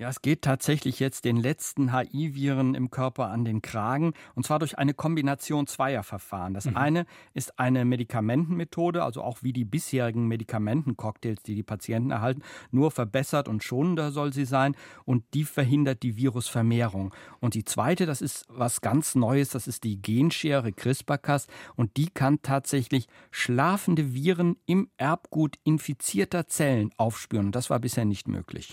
Ja, es geht tatsächlich jetzt den letzten HI-Viren im Körper an den Kragen und zwar durch eine Kombination zweier Verfahren. Das mhm. eine ist eine Medikamentenmethode, also auch wie die bisherigen Medikamentencocktails, die die Patienten erhalten, nur verbessert und schonender soll sie sein und die verhindert die Virusvermehrung. Und die zweite, das ist was ganz Neues, das ist die Genschere CRISPR-Cas und die kann tatsächlich schlafende Viren im Erbgut infizierter Zellen aufspüren. Und das war bisher nicht möglich.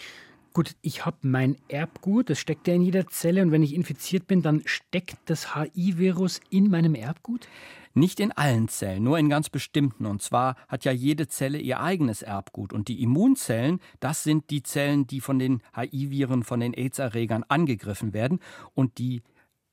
Gut, ich habe mein Erbgut, das steckt ja in jeder Zelle und wenn ich infiziert bin, dann steckt das HI-Virus in meinem Erbgut? Nicht in allen Zellen, nur in ganz bestimmten. Und zwar hat ja jede Zelle ihr eigenes Erbgut. Und die Immunzellen, das sind die Zellen, die von den HI-Viren, von den AIDS-Erregern angegriffen werden. Und die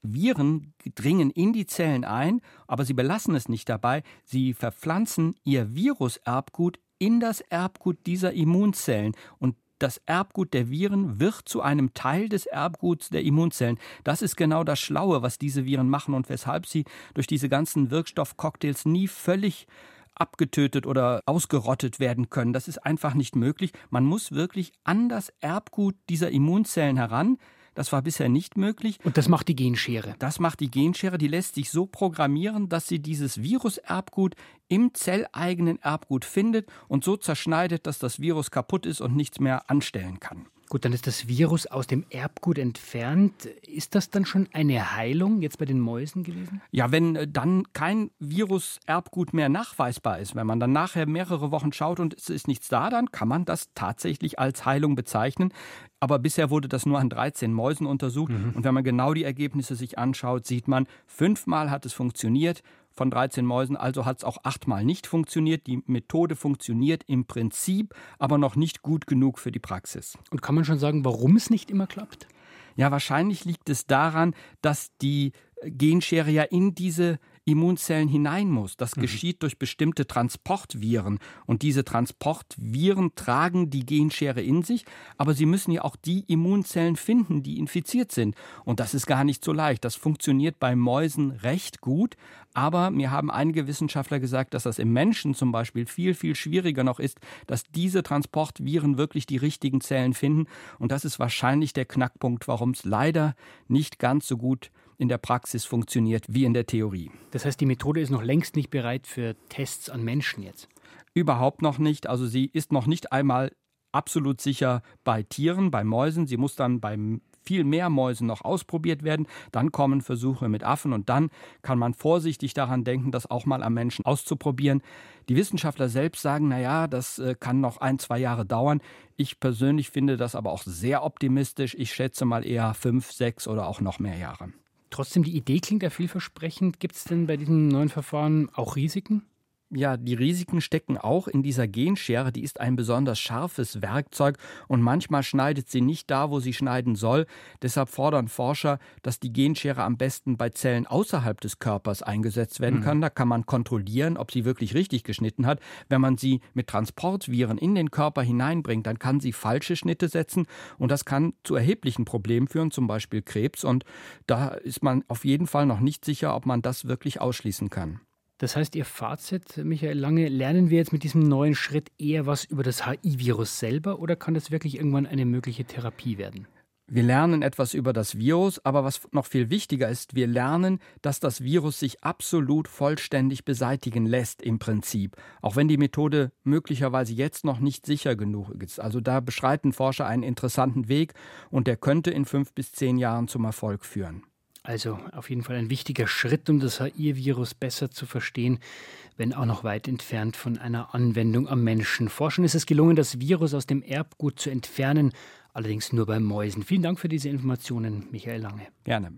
Viren dringen in die Zellen ein, aber sie belassen es nicht dabei. Sie verpflanzen ihr Viruserbgut in das Erbgut dieser Immunzellen. Und das Erbgut der Viren wird zu einem Teil des Erbguts der Immunzellen. Das ist genau das Schlaue, was diese Viren machen und weshalb sie durch diese ganzen Wirkstoffcocktails nie völlig abgetötet oder ausgerottet werden können. Das ist einfach nicht möglich. Man muss wirklich an das Erbgut dieser Immunzellen heran. Das war bisher nicht möglich. Und das macht die Genschere. Das macht die Genschere. Die lässt sich so programmieren, dass sie dieses Viruserbgut im zelleigenen Erbgut findet und so zerschneidet, dass das Virus kaputt ist und nichts mehr anstellen kann. Gut, dann ist das Virus aus dem Erbgut entfernt. Ist das dann schon eine Heilung jetzt bei den Mäusen gewesen? Ja, wenn äh, dann kein Virus-Erbgut mehr nachweisbar ist, wenn man dann nachher mehrere Wochen schaut und es ist nichts da, dann kann man das tatsächlich als Heilung bezeichnen. Aber bisher wurde das nur an 13 Mäusen untersucht. Mhm. Und wenn man genau die Ergebnisse sich anschaut, sieht man, fünfmal hat es funktioniert von 13 Mäusen, also hat es auch achtmal nicht funktioniert. Die Methode funktioniert im Prinzip, aber noch nicht gut genug für die Praxis. Und kann man schon sagen, warum es nicht immer klappt? Ja, wahrscheinlich liegt es daran, dass die Genschere ja in diese Immunzellen hinein muss. Das mhm. geschieht durch bestimmte Transportviren. Und diese Transportviren tragen die Genschere in sich, aber sie müssen ja auch die Immunzellen finden, die infiziert sind. Und das ist gar nicht so leicht. Das funktioniert bei Mäusen recht gut, aber mir haben einige Wissenschaftler gesagt, dass das im Menschen zum Beispiel viel, viel schwieriger noch ist, dass diese Transportviren wirklich die richtigen Zellen finden. Und das ist wahrscheinlich der Knackpunkt, warum es leider nicht ganz so gut in der Praxis funktioniert wie in der Theorie. Das heißt, die Methode ist noch längst nicht bereit für Tests an Menschen jetzt? Überhaupt noch nicht. Also sie ist noch nicht einmal absolut sicher bei Tieren, bei Mäusen. Sie muss dann beim viel mehr Mäusen noch ausprobiert werden. Dann kommen Versuche mit Affen und dann kann man vorsichtig daran denken, das auch mal am Menschen auszuprobieren. Die Wissenschaftler selbst sagen, na ja, das äh, kann noch ein, zwei Jahre dauern. Ich persönlich finde das aber auch sehr optimistisch. Ich schätze mal eher fünf, sechs oder auch noch mehr Jahre. Trotzdem, die Idee klingt ja vielversprechend. Gibt es denn bei diesem neuen Verfahren auch Risiken? Ja, die Risiken stecken auch in dieser Genschere. Die ist ein besonders scharfes Werkzeug und manchmal schneidet sie nicht da, wo sie schneiden soll. Deshalb fordern Forscher, dass die Genschere am besten bei Zellen außerhalb des Körpers eingesetzt werden kann. Mhm. Da kann man kontrollieren, ob sie wirklich richtig geschnitten hat. Wenn man sie mit Transportviren in den Körper hineinbringt, dann kann sie falsche Schnitte setzen und das kann zu erheblichen Problemen führen, zum Beispiel Krebs. Und da ist man auf jeden Fall noch nicht sicher, ob man das wirklich ausschließen kann. Das heißt, Ihr Fazit, Michael Lange, lernen wir jetzt mit diesem neuen Schritt eher was über das HI-Virus selber oder kann das wirklich irgendwann eine mögliche Therapie werden? Wir lernen etwas über das Virus, aber was noch viel wichtiger ist, wir lernen, dass das Virus sich absolut vollständig beseitigen lässt im Prinzip, auch wenn die Methode möglicherweise jetzt noch nicht sicher genug ist. Also da beschreiten Forscher einen interessanten Weg und der könnte in fünf bis zehn Jahren zum Erfolg führen. Also auf jeden Fall ein wichtiger Schritt, um das HI-Virus besser zu verstehen, wenn auch noch weit entfernt von einer Anwendung am Menschen. Forschern ist es gelungen, das Virus aus dem Erbgut zu entfernen, allerdings nur bei Mäusen. Vielen Dank für diese Informationen, Michael Lange. Gerne.